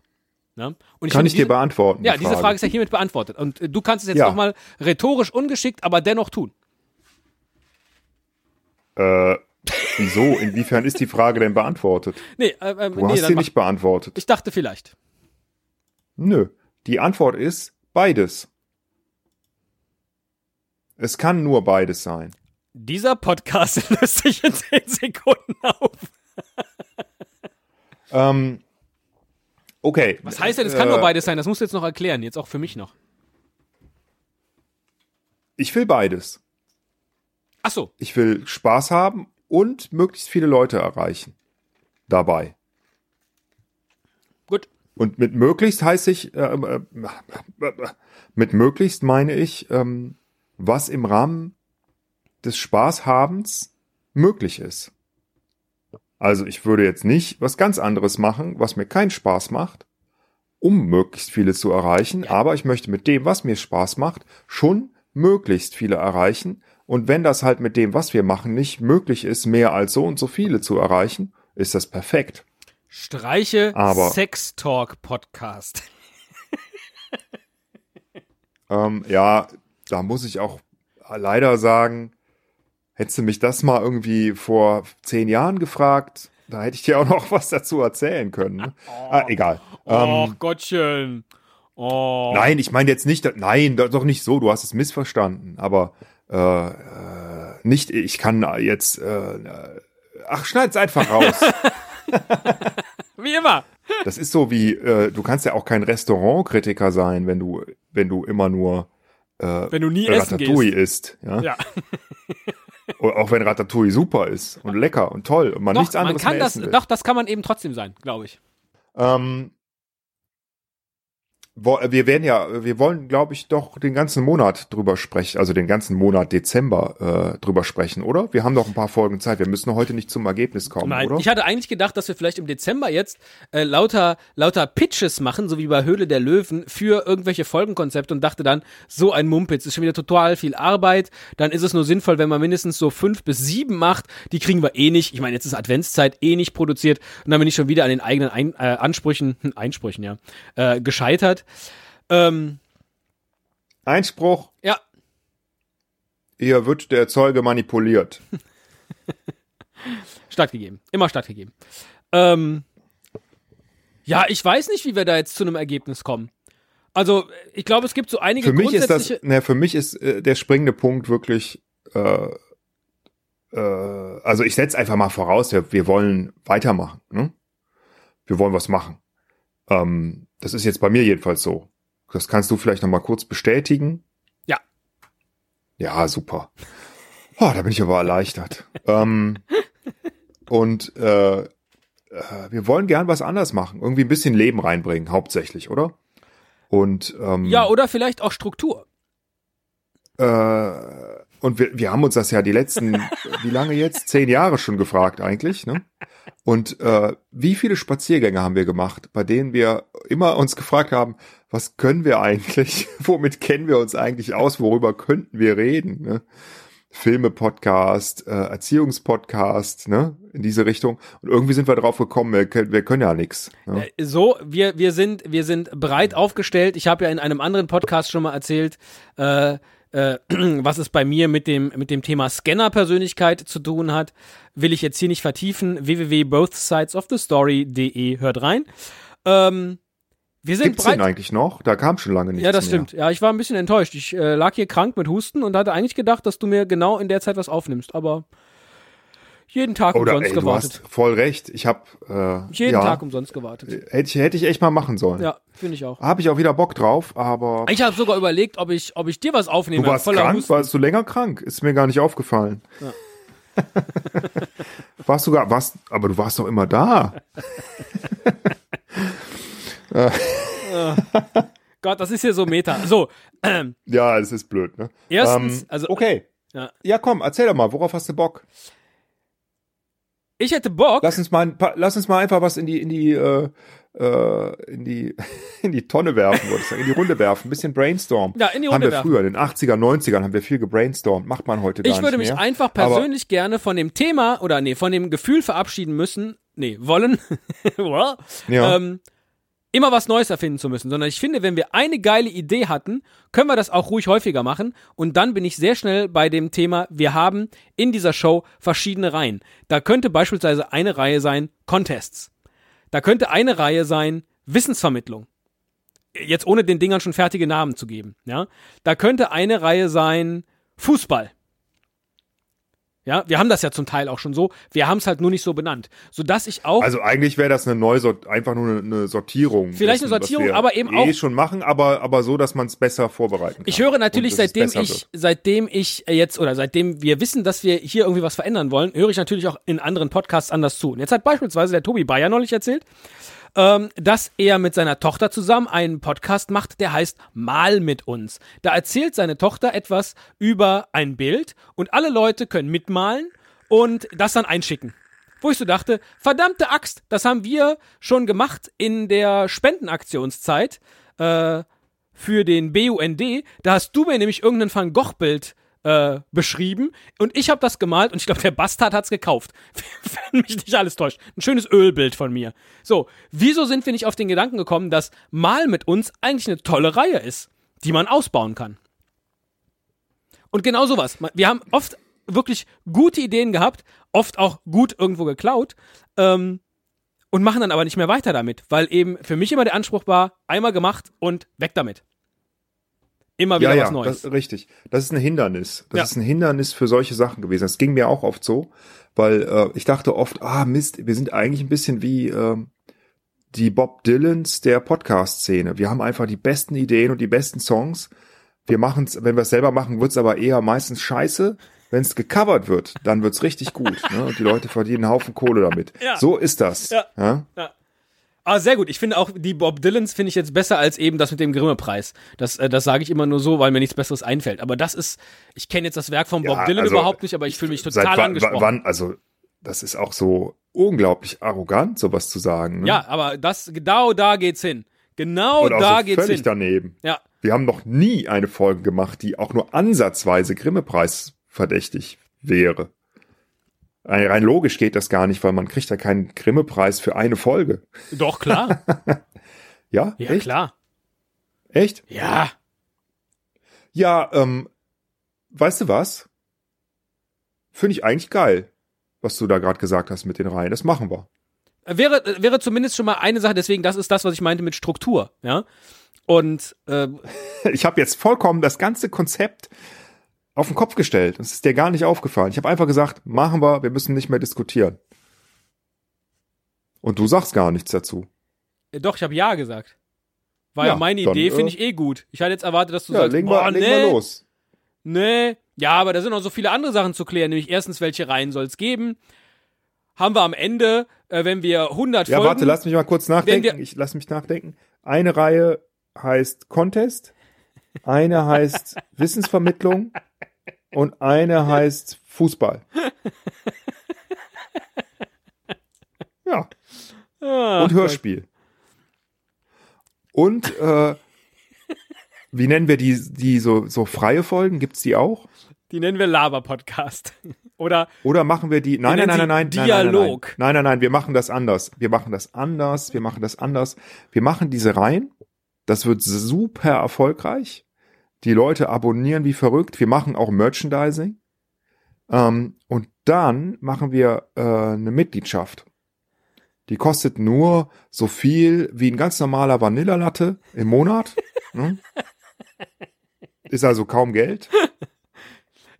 Ja? Und ich Kann ich diese, dir beantworten? Ja, die diese Frage ist ja hiermit beantwortet. Und äh, du kannst es jetzt ja. nochmal rhetorisch ungeschickt, aber dennoch tun. Äh, wieso? Inwiefern ist die Frage denn beantwortet? (laughs) Nee, äh, äh, du nee, hast sie nicht beantwortet. Ich dachte vielleicht. Nö. Die Antwort ist beides. Es kann nur beides sein. Dieser Podcast (laughs) löst sich in 10 Sekunden auf. ähm, okay. Was heißt denn, es kann äh, nur beides sein? Das musst du jetzt noch erklären, jetzt auch für mich noch. Ich will beides. Ach so. Ich will Spaß haben und möglichst viele Leute erreichen. Dabei. Gut. Und mit möglichst heiße ich, äh, äh, mit möglichst meine ich, ähm, was im Rahmen des Spaßhabens möglich ist. Also ich würde jetzt nicht was ganz anderes machen, was mir keinen Spaß macht, um möglichst viele zu erreichen, aber ich möchte mit dem, was mir Spaß macht, schon möglichst viele erreichen. Und wenn das halt mit dem, was wir machen, nicht möglich ist, mehr als so und so viele zu erreichen, ist das perfekt. Streiche aber, Sex Talk Podcast. (laughs) ähm, ja, da muss ich auch leider sagen, hättest du mich das mal irgendwie vor zehn Jahren gefragt, da hätte ich dir auch noch (laughs) was dazu erzählen können. Ne? Oh, ah, egal. Oh ähm, Gottchen. Oh. Nein, ich meine jetzt nicht, nein, doch nicht so, du hast es missverstanden, aber äh, äh, nicht, ich kann jetzt, äh, ach, schneid's einfach raus. (laughs) (laughs) wie immer. Das ist so wie, äh, du kannst ja auch kein Restaurantkritiker sein, wenn du, wenn du immer nur äh, wenn du nie Ratatouille essen isst. Ja. ja. Auch wenn Ratatouille super ist und lecker und toll und man doch, nichts anderes man kann das, Doch, das kann man eben trotzdem sein, glaube ich. Ähm, wir werden ja, wir wollen, glaube ich, doch den ganzen Monat drüber sprechen, also den ganzen Monat Dezember äh, drüber sprechen, oder? Wir haben noch ein paar Folgen Zeit. Wir müssen heute nicht zum Ergebnis kommen, Nein, oder? Ich hatte eigentlich gedacht, dass wir vielleicht im Dezember jetzt äh, lauter, lauter Pitches machen, so wie bei Höhle der Löwen, für irgendwelche Folgenkonzepte und dachte dann, so ein Mumpitz ist schon wieder total viel Arbeit. Dann ist es nur sinnvoll, wenn man mindestens so fünf bis sieben macht. Die kriegen wir eh nicht. Ich meine, jetzt ist Adventszeit eh nicht produziert und dann bin ich schon wieder an den eigenen Ein äh, Ansprüchen, (laughs) Einsprüchen, ja, äh, gescheitert. Ähm, Einspruch. Ja. Hier wird der Zeuge manipuliert. (laughs) stattgegeben. Immer stattgegeben. Ähm, ja, ich weiß nicht, wie wir da jetzt zu einem Ergebnis kommen. Also, ich glaube, es gibt so einige für mich ist das, ne, Für mich ist äh, der springende Punkt wirklich, äh, äh, also ich setze einfach mal voraus, wir, wir wollen weitermachen. Ne? Wir wollen was machen. Ähm, das ist jetzt bei mir jedenfalls so. Das kannst du vielleicht noch mal kurz bestätigen. Ja. Ja, super. Oh, da bin ich aber erleichtert. ähm, und äh, äh, wir wollen gern was anders machen. Irgendwie ein bisschen Leben reinbringen, hauptsächlich, oder? Und ähm, ja, oder vielleicht auch Struktur. Äh, und wir, wir haben uns das ja die letzten, (laughs) wie lange jetzt? Zehn Jahre schon gefragt eigentlich. Ne? Und äh, wie viele Spaziergänge haben wir gemacht, bei denen wir immer uns gefragt haben, was können wir eigentlich? (laughs) Womit kennen wir uns eigentlich aus? Worüber könnten wir reden? Ne? Filme-Podcast, äh, Erziehungspodcast, ne, in diese Richtung. Und irgendwie sind wir drauf gekommen, wir, wir können ja nichts. Ne? Äh, so, wir, wir sind, wir sind breit aufgestellt. Ich habe ja in einem anderen Podcast schon mal erzählt, äh, äh, (clears throat) was es bei mir mit dem, mit dem Thema Scanner-Persönlichkeit zu tun hat, will ich jetzt hier nicht vertiefen. www.bothsidesofthestory.de hört rein. Ähm, wir sind Gibt's breit. den eigentlich noch? Da kam schon lange nichts Ja, das mehr. stimmt. Ja, ich war ein bisschen enttäuscht. Ich äh, lag hier krank mit Husten und hatte eigentlich gedacht, dass du mir genau in der Zeit was aufnimmst, aber jeden Tag Oder, umsonst ey, gewartet. Du hast voll recht. Ich habe äh, jeden ja, Tag umsonst gewartet. Hätte ich, hätte ich echt mal machen sollen. Ja, finde ich auch. Habe ich auch wieder Bock drauf, aber ich habe sogar überlegt, ob ich, ob ich dir was aufnehme. Du warst krank, Husten. warst du länger krank? Ist mir gar nicht aufgefallen. Ja. (laughs) warst du gar, warst, aber du warst doch immer da. (laughs) Gott, das ist hier so Meta. So. Ähm, ja, es ist blöd, ne? Erstens, ähm, also. Okay. Ja. ja, komm, erzähl doch mal, worauf hast du Bock? Ich hätte Bock. Lass uns mal, lass uns mal einfach was in die, in die, äh, äh, in die, (laughs) in die Tonne werfen, würde ich sagen, in die Runde werfen, ein bisschen brainstorm. Ja, in die Runde Haben wir werfen. früher, in den 80er, 90ern haben wir viel gebrainstormt, macht man heute gar Ich würde mich mehr. einfach persönlich gerne von dem Thema oder nee, von dem Gefühl verabschieden müssen, nee, wollen, (laughs) Ja. ähm, immer was Neues erfinden zu müssen, sondern ich finde, wenn wir eine geile Idee hatten, können wir das auch ruhig häufiger machen und dann bin ich sehr schnell bei dem Thema, wir haben in dieser Show verschiedene Reihen. Da könnte beispielsweise eine Reihe sein Contests. Da könnte eine Reihe sein Wissensvermittlung. Jetzt ohne den Dingern schon fertige Namen zu geben, ja? Da könnte eine Reihe sein Fußball. Ja, wir haben das ja zum Teil auch schon so. Wir haben es halt nur nicht so benannt, sodass ich auch Also eigentlich wäre das eine Neusort, einfach nur eine, eine Sortierung. Vielleicht eine dessen, was Sortierung, aber eben eh auch- schon machen, aber aber so, dass man es besser vorbereiten kann. Ich höre natürlich, seitdem ich, wird. seitdem ich äh, jetzt oder seitdem wir wissen, dass wir hier irgendwie was verändern wollen, höre ich natürlich auch in anderen Podcasts anders zu. Und jetzt hat beispielsweise der Tobi Bayer neulich erzählt, ähm, dass er mit seiner Tochter zusammen einen Podcast macht, der heißt Mal mit uns. Da erzählt seine Tochter etwas über ein Bild und alle Leute können mitmalen und das dann einschicken. Wo ich so dachte, verdammte Axt, das haben wir schon gemacht in der Spendenaktionszeit äh, für den BUND. Da hast du mir nämlich irgendein Van Gogh-Bild äh, beschrieben und ich habe das gemalt und ich glaube, der Bastard hat's gekauft. (laughs) Wenn mich nicht alles täuscht. Ein schönes Ölbild von mir. So, wieso sind wir nicht auf den Gedanken gekommen, dass Mal mit uns eigentlich eine tolle Reihe ist, die man ausbauen kann? Und genau sowas. Wir haben oft wirklich gute Ideen gehabt, oft auch gut irgendwo geklaut ähm, und machen dann aber nicht mehr weiter damit, weil eben für mich immer der Anspruch war, einmal gemacht und weg damit. Immer wieder ja, ja, was Neues. Das, richtig. Das ist ein Hindernis. Das Ja. ist ein Hindernis für solche Sachen gewesen. Das ging mir auch oft so, weil äh, ich dachte oft, ah Mist, wir sind eigentlich ein bisschen wie ähm, die Bob Dylans der Podcast-Szene. Wir haben einfach die besten Ideen und die besten Songs. Wir machen's, wenn wir es selber machen, wird's aber eher meistens scheiße. Wenn es gecovert wird, dann wird's richtig gut. ne? Und die Leute verdienen einen Haufen Kohle damit. Ja. So ist das. Ja. Ja? Ah, sehr gut. Ich finde auch die Bob Dylans finde ich jetzt besser als eben das mit dem Grimme-Preis. Das, äh, das sage ich immer nur so, weil mir nichts Besseres einfällt. Aber das ist, ich kenne jetzt das Werk von Bob Ja, Dylan also, überhaupt nicht, aber ich fühle mich Seit total wann, angesprochen. wann, also das ist auch so unglaublich arrogant, sowas zu sagen. Ne? Ja, aber das, genau da geht's hin. Genau Und auch da so geht's völlig hin. daneben. Ja. Wir haben noch nie eine Folge gemacht, die auch nur ansatzweise Grimme-Preis verdächtig wäre. Rein logisch geht das gar nicht, weil man kriegt ja keinen Grimme-Preis für eine Folge. Doch, klar. (laughs) Ja? Ja, Echt? klar. Echt? Ja. Ja, ähm, weißt du was? Finde ich eigentlich geil, was du da gerade gesagt hast mit den Reihen. Das machen wir. Wäre, wäre zumindest schon mal eine Sache, deswegen, das ist das, was ich meinte mit Struktur, ja. Und äh, (laughs) Ich habe jetzt vollkommen das ganze Konzept auf den Kopf gestellt. Das ist dir gar nicht aufgefallen. Ich habe einfach gesagt, machen wir, wir müssen nicht mehr diskutieren. Und du sagst gar nichts dazu. doch, ich habe Ja gesagt. War ja, meine dann, Idee, äh, finde ich eh gut. Ich hatte jetzt erwartet, dass du Ja, sagst, legen boah, wir, legen nee, wir los. nee. Ja, aber da sind noch so viele andere Sachen zu klären. Nämlich erstens, welche Reihen soll es geben? Haben wir am Ende, äh, wenn wir 100 Ja, Folgen... warte, lass mich mal kurz nachdenken. wir- Ich lass mich nachdenken. Eine Reihe heißt Contest, eine heißt Wissensvermittlung und eine heißt Fußball. Ja. Ah, und Hörspiel. Und äh, wie nennen wir die, die so, so freie Folgen? Gibt's die auch? Die nennen wir Laber-Podcast. Oder Oder machen wir die? Nein, nein, nennen nein, nein, sie nein, nein, nein, Dialog. nein, nein, nein, nein, wir machen das anders. Wir machen das anders. Wir machen das anders. Wir machen diese Reihen. Das wird super erfolgreich. Die Leute abonnieren wie verrückt. Wir machen auch Merchandising. Ähm, und dann machen wir äh, eine Mitgliedschaft. Die kostet nur so viel wie ein ganz normaler Vanillalatte im Monat. (laughs) ne? Ist also kaum Geld.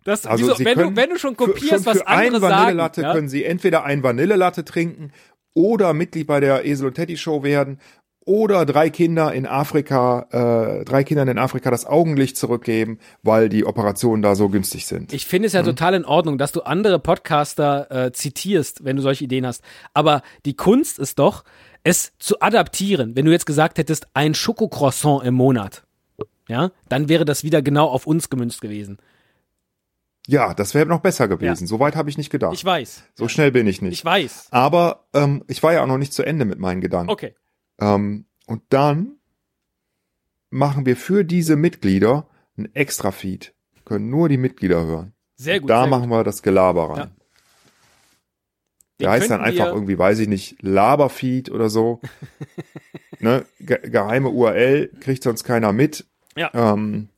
das, Also wieso, wenn, können du, wenn du schon Für- kopierst, schon was für ein andere sagen, Vanillelatte ja? können Sie entweder ein Vanillelatte trinken oder Mitglied bei der Esel und Teddy Show werden oder drei Kinder in Afrika, äh, drei Kindern in Afrika das Augenlicht zurückgeben, weil die Operationen da so günstig sind. Ich finde es ja total in Ordnung, dass du andere Podcaster äh, zitierst, wenn du solche Ideen hast. Aber die Kunst ist doch, es zu adaptieren. Wenn du jetzt gesagt hättest, ein Schokocroissant im Monat, ja, dann wäre das wieder genau auf uns gemünzt gewesen. Ja, das wäre noch besser gewesen. Ja. So weit habe ich nicht gedacht. Ich weiß. So schnell bin ich nicht. Ich weiß. Aber ähm, ich war ja auch noch nicht zu Ende mit meinen Gedanken. Okay. Ähm, und dann machen wir für diese Mitglieder ein Extra-Feed. Können nur die Mitglieder hören. Sehr gut. Da sehr machen gut. wir das Gelaber rein. Ja. Der heißt dann einfach irgendwie, weiß ich nicht, Laberfeed oder so. (laughs) ne? Ge geheime URL, kriegt sonst keiner mit. Ja. Ähm,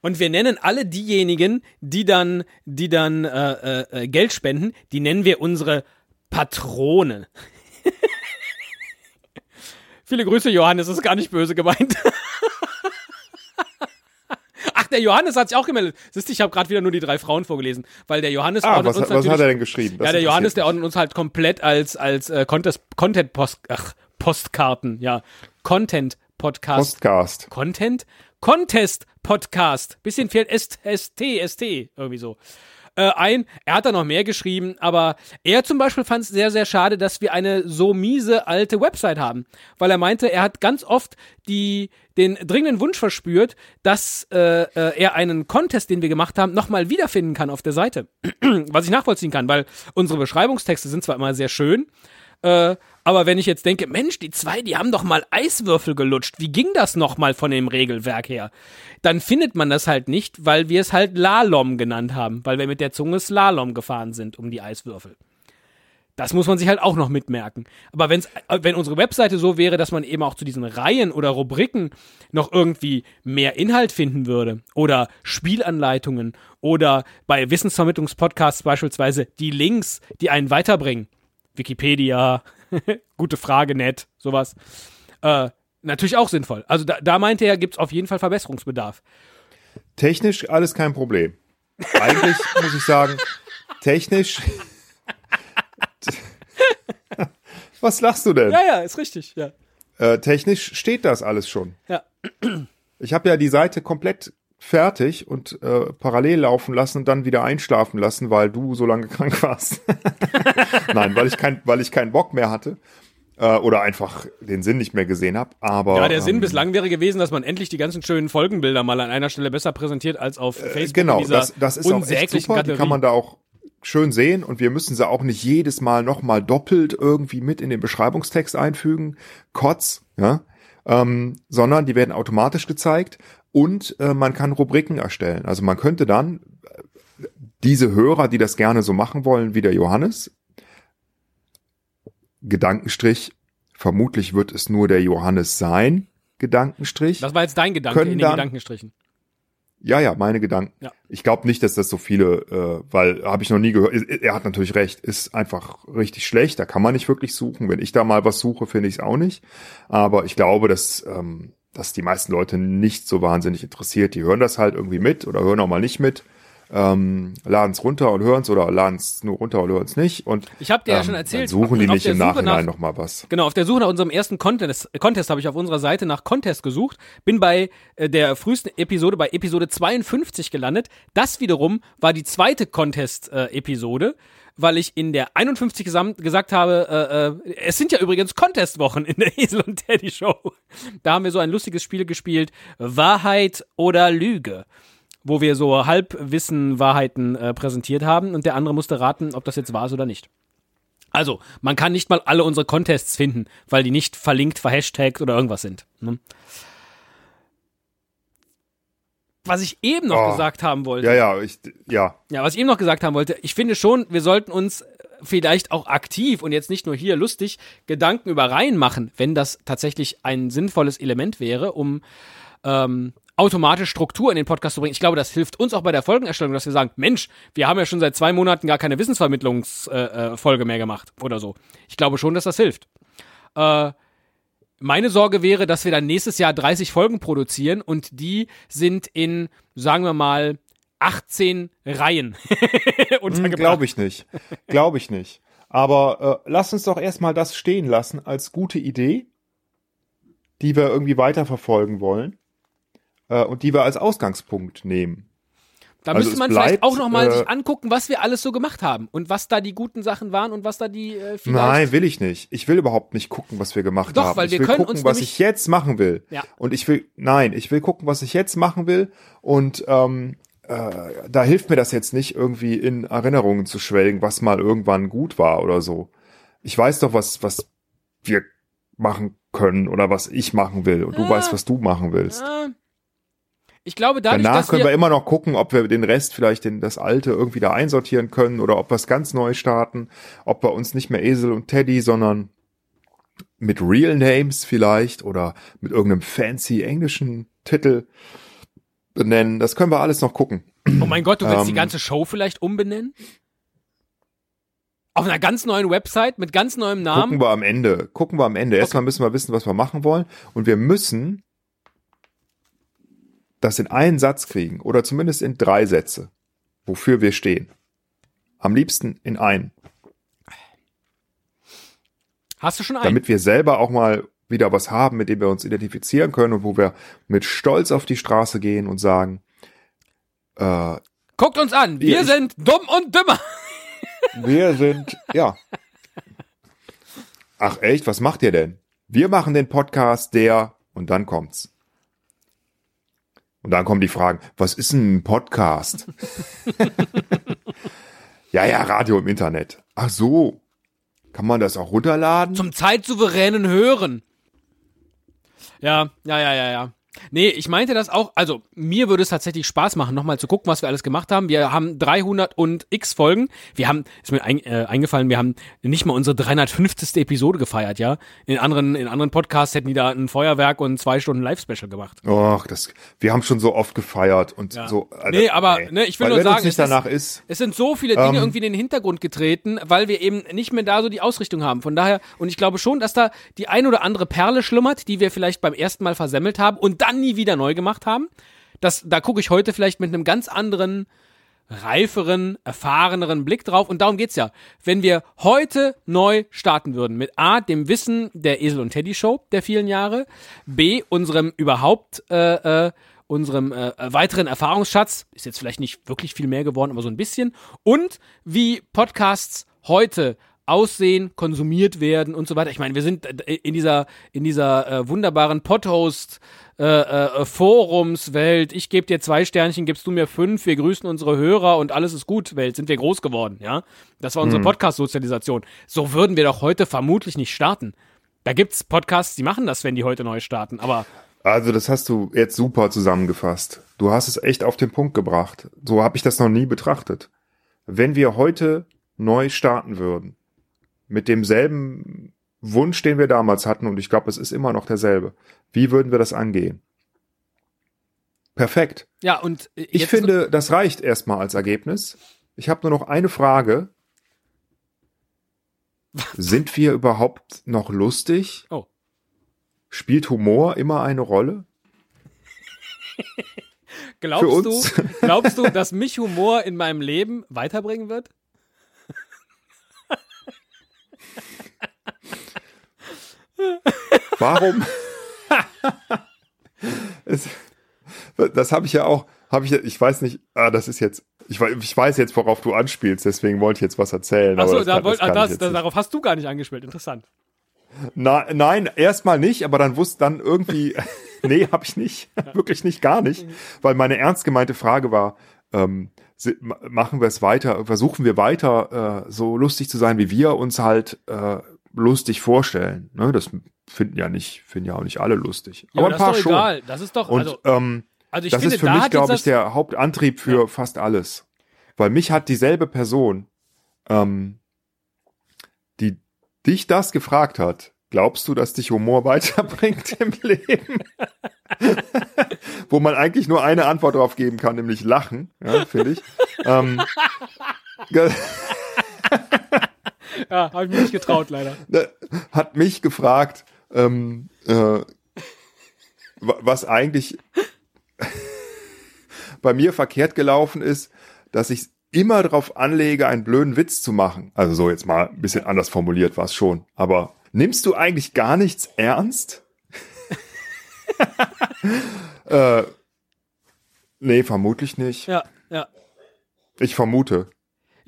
und wir nennen alle diejenigen, die dann, die dann äh, äh, Geld spenden, die nennen wir unsere Patronen. Viele Grüße, Johannes, ist gar nicht böse gemeint. Ach, der Johannes hat sich auch gemeldet. Siehst du, ich habe gerade wieder nur die drei Frauen vorgelesen, weil der Johannes ah, was, uns was hat er denn geschrieben? Das ja, der Johannes, der ordnet uns halt komplett als als äh, Contest, Content Post, ach, Postkarten, ja, Content Podcast. Podcast. Content Contest Podcast. Bisschen fehlt ST, ST, irgendwie so. Äh, ein, er hat da noch mehr geschrieben, aber er zum Beispiel fand es sehr, sehr schade, dass wir eine so miese alte Website haben. Weil er meinte, er hat ganz oft die, den dringenden Wunsch verspürt, dass äh, äh, er einen Contest, den wir gemacht haben, nochmal wiederfinden kann auf der Seite. (clears throat) Was ich nachvollziehen kann, weil unsere Beschreibungstexte sind zwar immer sehr schön, äh, aber wenn ich jetzt denke, Mensch, die zwei, die haben doch mal Eiswürfel gelutscht. Wie ging das nochmal von dem Regelwerk her? Dann findet man das halt nicht, weil wir es halt Lalom genannt haben, weil wir mit der Zunge Slalom gefahren sind um die Eiswürfel. Das muss man sich halt auch noch mitmerken. Aber wenn's, wenn unsere Webseite so wäre, dass man eben auch zu diesen Reihen oder Rubriken noch irgendwie mehr Inhalt finden würde oder Spielanleitungen oder bei Wissensvermittlungspodcasts beispielsweise die Links, die einen weiterbringen, Wikipedia, (laughs) gute Frage, nett, sowas. Äh, natürlich auch sinnvoll. Also da, da meinte er, gibt es auf jeden Fall Verbesserungsbedarf. Technisch alles kein Problem. Eigentlich (laughs) muss ich sagen, technisch. (laughs) Was lachst du denn? Ja, ja, ist richtig, ja. Äh, technisch steht das alles schon. Ja. Ich habe ja die Seite komplett fertig und äh, parallel laufen lassen und dann wieder einschlafen lassen, weil du so lange (laughs) krank warst. (laughs) Nein, weil ich kein, weil ich keinen Bock mehr hatte äh, oder einfach den Sinn nicht mehr gesehen habe. Aber ja, der Sinn ähm, bislang wäre gewesen, dass man endlich die ganzen schönen Folgenbilder mal an einer Stelle besser präsentiert als auf äh, Facebook. genau, das, das ist auch echt super. Gatterie. Die kann man da auch schön sehen und wir müssen sie auch nicht jedes Mal nochmal doppelt irgendwie mit in den Beschreibungstext einfügen. Kotz, ja. Ähm, sondern die werden automatisch gezeigt und äh, man kann Rubriken erstellen. Also man könnte dann äh, diese Hörer, die das gerne so machen wollen, wie der Johannes, Gedankenstrich, vermutlich wird es nur der Johannes sein, Gedankenstrich. Das war jetzt dein Gedanke in den dann, Gedankenstrichen. Ja, ja, meine Gedanken. Ja. Ich glaube nicht, dass das so viele, äh, weil habe ich noch nie gehört. Er hat natürlich recht, ist einfach richtig schlecht. Da kann man nicht wirklich suchen. Wenn ich da mal was suche, finde ich es auch nicht. Aber ich glaube, dass ähm, dass die meisten Leute nicht so wahnsinnig interessiert. Die hören das halt irgendwie mit oder hören auch mal nicht mit. Ähm, laden es runter und hören es oder laden es nur runter und hören es nicht. Und ich habe dir ähm, ja schon erzählt, suchen die nicht im Nachhinein nach, noch mal was. Genau, auf der Suche nach unserem ersten Contest, Contest habe ich auf unserer Seite nach Contest gesucht, bin bei äh, der frühesten Episode, bei Episode 52 gelandet. Das wiederum war die zweite Contest-Episode. Äh, weil ich in der 51 gesagt habe, äh, äh, es sind ja übrigens Contest-Wochen in der (laughs) Esel und Teddy Show. Da haben wir so ein lustiges Spiel gespielt, Wahrheit oder Lüge, wo wir so Halbwissen-Wahrheiten äh, präsentiert haben und der andere musste raten, ob das jetzt wahr ist oder nicht. Also, man kann nicht mal alle unsere Contests finden, weil die nicht verlinkt, verhashtagt oder irgendwas sind. Ne? was ich eben noch oh. gesagt haben wollte. Ja, ja, ich, ja. Ja, was ich eben noch gesagt haben wollte, ich finde schon, wir sollten uns vielleicht auch aktiv und jetzt nicht nur hier lustig Gedanken über Reihen machen, wenn das tatsächlich ein sinnvolles Element wäre, um ähm, automatisch Struktur in den Podcast zu bringen. Ich glaube, das hilft uns auch bei der Folgenerstellung, dass wir sagen, Mensch, wir haben ja schon seit zwei Monaten gar keine Wissensvermittlungsfolge äh, äh mehr gemacht oder so. Ich glaube schon, dass das hilft. Äh, meine Sorge wäre, dass wir dann nächstes Jahr 30 Folgen produzieren und die sind in, sagen wir mal, 18 Reihen (laughs) hm, Glaube ich nicht. Glaube ich nicht. Aber äh, lass uns doch erstmal das stehen lassen als gute Idee, die wir irgendwie weiterverfolgen wollen äh, und die wir als Ausgangspunkt nehmen. Da also müsste man bleibt, vielleicht auch nochmal äh, sich angucken, was wir alles so gemacht haben und was da die guten Sachen waren und was da die äh, Nein, will ich nicht. Ich will überhaupt nicht gucken, was wir gemacht Doch, haben. Weil wir ich will können gucken, uns was ich jetzt machen will. Ja. Und ich will, nein, ich will gucken, was ich jetzt machen will und ähm, äh, da hilft mir das jetzt nicht irgendwie in Erinnerungen zu schwelgen, was mal irgendwann gut war oder so. Ich weiß doch, was, was wir machen können oder was ich machen will und du ah, weißt, was du machen willst. Ah. Ich glaube, dadurch, Danach dass können wir, wir immer noch gucken, ob wir den Rest vielleicht in das Alte irgendwie da einsortieren können oder ob wir es ganz neu starten, ob wir uns nicht mehr Esel und Teddy, sondern mit Real Names vielleicht oder mit irgendeinem fancy englischen Titel benennen. Das können wir alles noch gucken. Oh mein Gott, du willst ähm, die ganze Show vielleicht umbenennen? Auf einer ganz neuen Website mit ganz neuem Namen? Gucken wir am Ende. Gucken wir am Ende. Erstmal müssen wir wissen, was wir machen wollen. Und wir müssen das in einen Satz kriegen oder zumindest in drei Sätze, wofür wir stehen. Am liebsten in einen. Hast du schon einen? Damit wir selber auch mal wieder was haben, mit dem wir uns identifizieren können und wo wir mit Stolz auf die Straße gehen und sagen, äh, Guckt uns an, wir, wir sind dumm und dümmer. (laughs) Wir sind, ja. Ach echt, was macht ihr denn? Wir machen den Podcast der und dann kommt's. Und dann kommen die Fragen, was ist ein Podcast? (laughs) ja, ja, Radio im Internet. Ach so. Kann man das auch runterladen? Zum zeitsouveränen Hören. Ja, ja, ja, ja, ja. Nee, ich meinte das auch, also mir würde es tatsächlich Spaß machen, nochmal zu gucken, was wir alles gemacht haben. Wir haben 300 und x Folgen. Wir haben, ist mir ein, äh, eingefallen, wir haben nicht mal unsere 350. Episode gefeiert, ja. In anderen, in anderen Podcasts hätten die da ein Feuerwerk und zwei Stunden Live-Special gemacht. Och, das, wir haben schon so oft gefeiert und ja. so. Also, nee, aber, nee. ne, ich will weil nur sagen, es, danach ist, es sind so viele Dinge ähm, irgendwie in den Hintergrund getreten, weil wir eben nicht mehr da so die Ausrichtung haben. Von daher, und ich glaube schon, dass da die ein oder andere Perle schlummert, die wir vielleicht beim ersten Mal versemmelt haben und dann nie wieder neu gemacht haben. Das, da gucke ich heute vielleicht mit einem ganz anderen, reiferen, erfahreneren Blick drauf. Und darum geht's ja. Wenn wir heute neu starten würden mit A, dem Wissen der Esel und Teddy Show der vielen Jahre, B, unserem überhaupt äh, äh, unserem äh, weiteren Erfahrungsschatz, ist jetzt vielleicht nicht wirklich viel mehr geworden, aber so ein bisschen, und wie Podcasts heute aussehen, konsumiert werden und so weiter. Ich meine, wir sind äh, in dieser in dieser äh, wunderbaren Podhost äh, äh, Forumswelt. Ich gebe dir zwei Sternchen, gibst du mir fünf. Wir grüßen unsere Hörer und alles ist gut. Welt sind wir groß geworden, ja? Das war unsere hm. Podcast-Sozialisation. So würden wir doch heute vermutlich nicht starten. Da gibt's Podcasts, die machen das, wenn die heute neu starten. Aber also das hast du jetzt super zusammengefasst. Du hast es echt auf den Punkt gebracht. So habe ich das noch nie betrachtet. Wenn wir heute neu starten würden, mit demselben Wunsch, den wir damals hatten, und ich glaube, es ist immer noch derselbe. Wie würden wir das angehen? Perfekt. Ja, und ich finde, das reicht erstmal als Ergebnis. Ich habe nur noch eine Frage. Sind wir überhaupt noch lustig? Oh. Spielt Humor immer eine Rolle? (laughs) glaubst du, (laughs) glaubst du, dass mich Humor in meinem Leben weiterbringen wird? Warum? es, das habe ich ja auch, habe ich, ich weiß nicht, ah, das ist jetzt, ich, ich weiß jetzt, worauf du anspielst, deswegen wollte ich jetzt was erzählen. Achso, da das, ah, das, das, darauf hast du gar nicht angespielt, interessant. Na, nein, erstmal nicht, aber dann wusste dann irgendwie, (laughs) nee, habe ich nicht, wirklich nicht, gar nicht, weil meine ernst gemeinte Frage war, ähm, machen wir es weiter, versuchen wir weiter äh, so lustig zu sein, wie wir uns halt äh, lustig vorstellen. Ne? Das finden ja nicht, finden ja auch nicht alle lustig. Ja, aber ein paar schon. Egal. Das ist doch, Und, also, ähm, also ich das finde, ist für da mich, glaube ich, der Hauptantrieb für ja. fast alles. Weil mich hat dieselbe Person, ähm, die dich das gefragt hat, glaubst du, dass dich Humor (laughs) weiterbringt im Leben? (laughs) Wo man eigentlich nur eine Antwort darauf geben kann, nämlich lachen, ja, finde ich. ähm, (laughs) (laughs) ja, habe ich mich nicht getraut, leider. Hat mich gefragt, ähm, äh, was eigentlich (laughs) bei mir verkehrt gelaufen ist, dass ich immer darauf anlege, einen blöden Witz zu machen. Also so jetzt mal ein bisschen anders formuliert war es schon. Aber nimmst du eigentlich gar nichts ernst? (laughs) äh, nee, vermutlich nicht. Ja, ja. Ich vermute.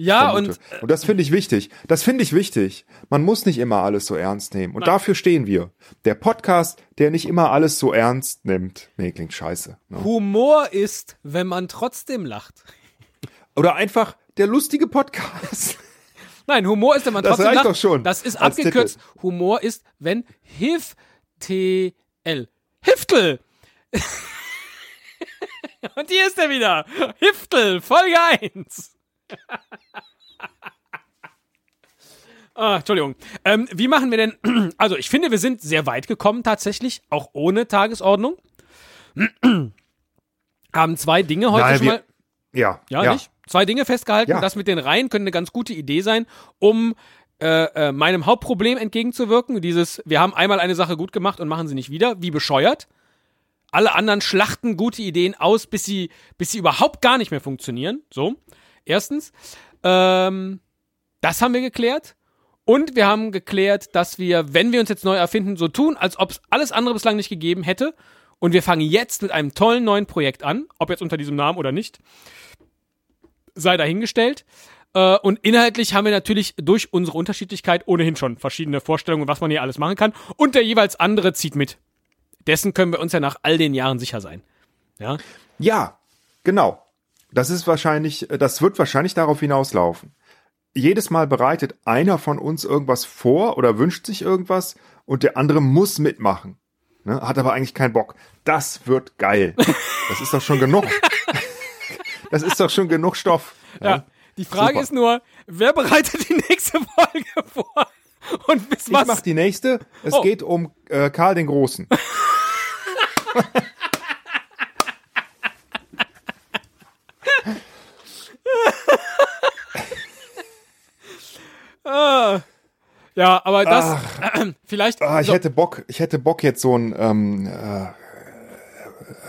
Ja, und, und das finde ich wichtig. Das finde ich wichtig. Man muss nicht immer alles so ernst nehmen. Und Nein. dafür stehen wir. Der Podcast, der nicht immer alles so ernst nimmt. Nee, klingt scheiße. Ne? Humor ist, wenn man trotzdem lacht. (laughs) Oder einfach der lustige Podcast. (laughs) Nein, Humor ist, wenn man trotzdem das lacht. Doch schon das ist abgekürzt. Titel. Humor ist, wenn Hif TL. Hiftel! (laughs) Und hier ist er wieder. Hiftel, Folge 1. ah, Entschuldigung. Ähm, wie machen wir denn? (clears throat) Also, ich finde, wir sind sehr weit gekommen tatsächlich, auch ohne Tagesordnung. (clears throat) Haben zwei Dinge heute Nein, schon mal. Ja, ja. Ja, nicht? Zwei Dinge festgehalten. Ja. Das mit den Reihen könnte eine ganz gute Idee sein, um äh, äh, meinem Hauptproblem entgegenzuwirken. Dieses, wir haben einmal eine Sache gut gemacht und machen sie nicht wieder, wie bescheuert. Alle anderen schlachten gute Ideen aus, bis sie, bis sie überhaupt gar nicht mehr funktionieren. So. Erstens. Ähm, das haben wir geklärt. Und wir haben geklärt, dass wir, wenn wir uns jetzt neu erfinden, so tun, als ob es alles andere bislang nicht gegeben hätte. Und wir fangen jetzt mit einem tollen neuen Projekt an, ob jetzt unter diesem Namen oder nicht, sei dahingestellt. Äh, und inhaltlich haben wir natürlich durch unsere Unterschiedlichkeit ohnehin schon verschiedene Vorstellungen, was man hier alles machen kann. Und der jeweils andere zieht mit. Dessen können wir uns ja nach all den Jahren sicher sein. Ja, ja genau. Das ist wahrscheinlich, das wird wahrscheinlich darauf hinauslaufen. Jedes Mal bereitet einer von uns irgendwas vor oder wünscht sich irgendwas und der andere muss mitmachen. Ne, hat aber eigentlich keinen Bock. Das wird geil. Das ist doch schon genug. (laughs) das ist doch schon genug Stoff. Ja. ja die Frage Super. ist nur, wer bereitet die nächste (laughs) Folge vor? Und bis was? Ich mach die nächste. Es oh. geht um äh, Karl den Großen. (laughs) Ja, aber das Ach, äh, (clears throat) vielleicht. Ah, ich so. hätte Bock, ich hätte Bock jetzt so ein, ähm, äh,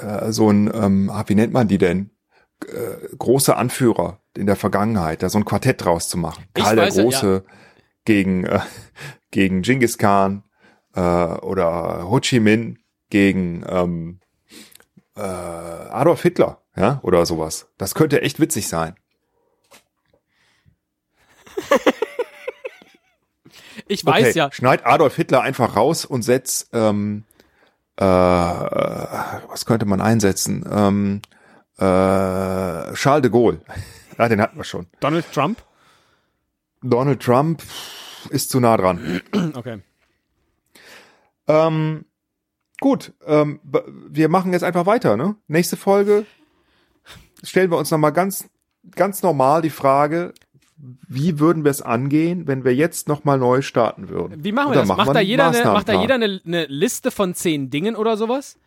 äh, so ein, ähm, wie nennt man die denn? Äh, große Anführer in der Vergangenheit, da so ein Quartett draus zu machen. Karl der Große ja. gegen äh, (laughs) gegen Genghis Khan äh, oder Ho Chi Minh gegen ähm, äh, Adolf Hitler, ja, oder sowas. Das könnte echt witzig sein. (laughs) ich weiß okay, ja. Schneid Adolf Hitler einfach raus und setz ähm, äh, was könnte man einsetzen? Ähm, äh, Charles de Gaulle. (laughs) ja, den hatten wir schon. Donald Trump? Donald Trump ist zu nah dran. (clears throat) Okay. Ähm, gut, ähm, wir machen jetzt einfach weiter, ne? Nächste Folge stellen wir uns nochmal ganz, ganz normal die Frage, wie würden wir es angehen, wenn wir jetzt nochmal neu starten würden? Wie machen wir das? Machen macht, da jeder eine, macht da jeder eine, eine Liste von zehn Dingen oder sowas?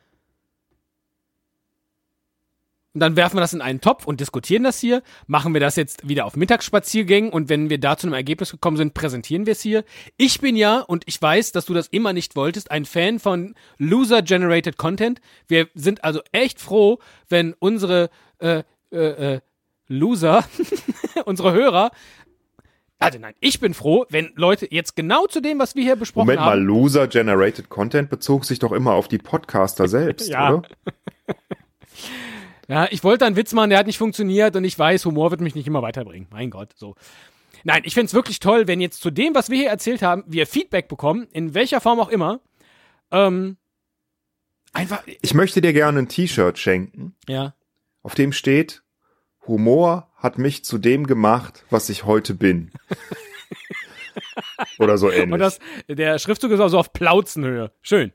Und dann werfen wir das in einen Topf und diskutieren das hier. Machen wir das jetzt wieder auf Mittagsspaziergängen und wenn wir da zu einem Ergebnis gekommen sind, präsentieren wir es hier. Ich bin ja, und ich weiß, dass du das immer nicht wolltest, ein Fan von Loser-Generated Content. Wir sind also echt froh, wenn unsere äh, äh, äh, Loser, (laughs) unsere Hörer also nein, ich bin froh, wenn Leute jetzt genau zu dem, was wir hier besprochen Moment haben. Moment mal, Loser-Generated Content bezog sich doch immer auf die Podcaster selbst, (laughs) ja. oder? Ja, ich wollte einen Witz machen, der hat nicht funktioniert und ich weiß, Humor wird mich nicht immer weiterbringen. Mein Gott, so. Nein, ich find's wirklich toll, wenn jetzt zu dem, was wir hier erzählt haben, wir Feedback bekommen, in welcher Form auch immer. Ähm, einfach. Ich möchte dir gerne ein T-Shirt schenken. Ja. Auf dem steht, Humor hat mich zu dem gemacht, was ich heute bin. Oder so ähnlich. Und das, der Schriftzug ist auch so auf Plauzenhöhe. Schön.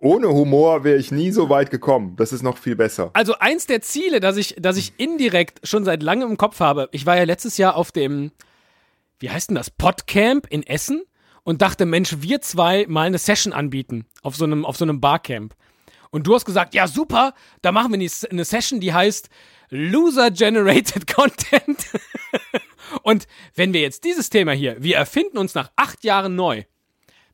ohne Humor wäre ich nie so weit gekommen. Das ist noch viel besser. Also eins der Ziele, das ich, das ich indirekt schon seit langem im Kopf habe. Ich war ja letztes Jahr auf dem, wie heißt denn das, Podcamp in Essen und dachte, Mensch, wir zwei mal eine Session anbieten auf so einem, auf so einem Barcamp. Und du hast gesagt, ja super, da machen wir eine Session, die heißt Loser Generated (laughs) Content. und wenn wir jetzt dieses Thema hier, wir erfinden uns nach acht Jahren neu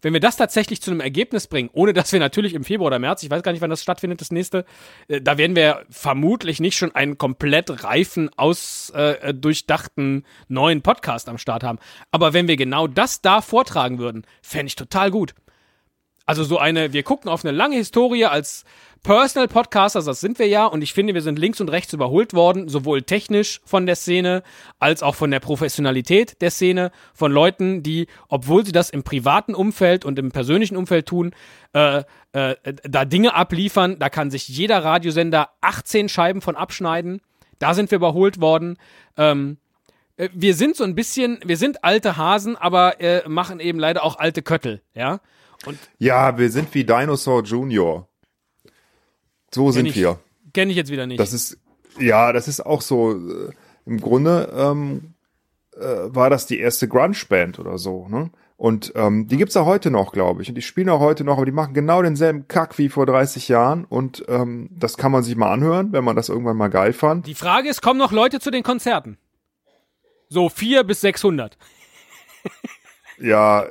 wenn wir das tatsächlich zu einem Ergebnis bringen, ohne dass wir natürlich im Februar oder März, ich weiß gar nicht, wann das stattfindet, das nächste, äh, da werden wir vermutlich nicht schon einen komplett reifen, ausdurchdachten äh, neuen Podcast am Start haben. Aber wenn wir genau das da vortragen würden, fände ich total gut. Also so eine, wir gucken auf eine lange Historie als Personal Podcasters, das sind wir ja, und ich finde, wir sind links und rechts überholt worden, sowohl technisch von der Szene als auch von der Professionalität der Szene, von Leuten, die, obwohl sie das im privaten Umfeld und im persönlichen Umfeld tun, äh, äh, da Dinge abliefern, da kann sich jeder Radiosender 18 Scheiben von abschneiden. Da sind wir überholt worden. Ähm, äh, wir sind so ein bisschen, wir sind alte Hasen, aber äh, machen eben leider auch alte Köttel, ja. Und ja, wir sind wie Dinosaur Junior. So sind ich, wir. Kenne ich jetzt wieder nicht. Das ist, ja, das ist auch so, äh, im Grunde ähm, äh, war das die erste Grunge-Band oder so, ne? Und ähm, die gibt's auch heute noch, glaube ich. Und die spielen auch heute noch, aber die machen genau denselben Kack wie vor 30 Jahren. Und ähm, das kann man sich mal anhören, wenn man das irgendwann mal geil fand. Die Frage ist, kommen noch Leute zu den Konzerten? So vier bis 600. ja,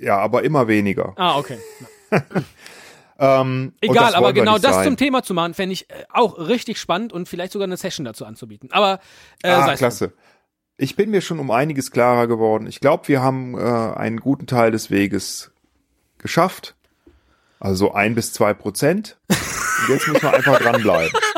ja, aber immer weniger. Ah, okay. (laughs) Ähm, Egal, aber genau das sein. zum Thema zu machen, fände ich äh, auch richtig spannend und vielleicht sogar eine Session dazu anzubieten. Aber äh, ah, klasse. Ich bin mir schon um einiges klarer geworden. Ich glaube, wir haben äh, einen guten Teil des Weges geschafft. Also ein bis zwei Prozent. Und jetzt müssen wir einfach dranbleiben. (laughs)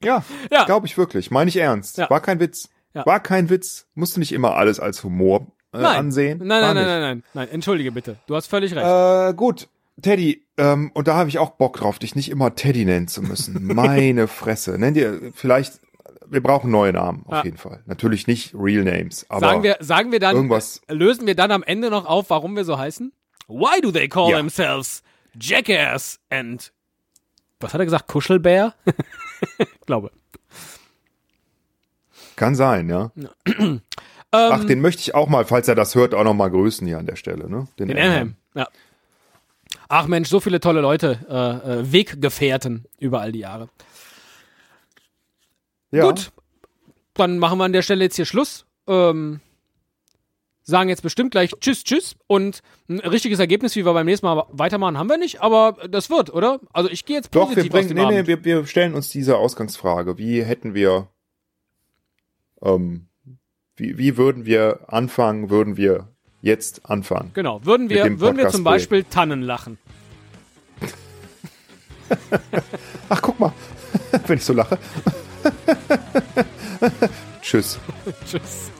Ja, ja. glaube ich wirklich. Meine ich ernst. Ja. War kein Witz. Ja. War kein Witz. Musst du nicht immer alles als Humor äh, nein. ansehen. Nein, nein, nein, nein, nein, nein. Entschuldige bitte. Du hast völlig recht. Äh, gut. Teddy, ähm, und da habe ich auch Bock drauf, dich nicht immer Teddy nennen zu müssen. (laughs) Meine Fresse. Nenn dir vielleicht, wir brauchen neue Namen, auf ja. jeden Fall. Natürlich nicht Real Names, aber. Sagen wir, sagen wir dann, irgendwas. lösen wir dann am Ende noch auf, warum wir so heißen? Why do they call ja. themselves Jackass and, was hat er gesagt, Kuschelbär? (laughs) Glaube. Kann sein, ja. Ja. Ach, den möchte ich auch mal, falls er das hört, auch noch mal grüßen hier an der Stelle, ne? Den, den Anaheim. Ja. Ach Mensch, so viele tolle Leute, äh, äh, Weggefährten über all die Jahre. Ja. Gut, dann machen wir an der Stelle jetzt hier Schluss. Ähm, sagen jetzt bestimmt gleich Tschüss, Tschüss. Und ein richtiges Ergebnis, wie wir beim nächsten Mal weitermachen, haben wir nicht, aber das wird, oder? Also ich gehe jetzt positiv Doch, wir bringen, nee, nee, wir, wir stellen uns diese Ausgangsfrage. Wie hätten wir ähm, wie, wie würden wir anfangen, würden wir jetzt anfangen? Genau, würden wir, würden wir zum Beispiel Tannen lachen. (laughs) Ach, guck mal, (laughs) wenn ich so lache. (laughs) Tschüss. Tschüss.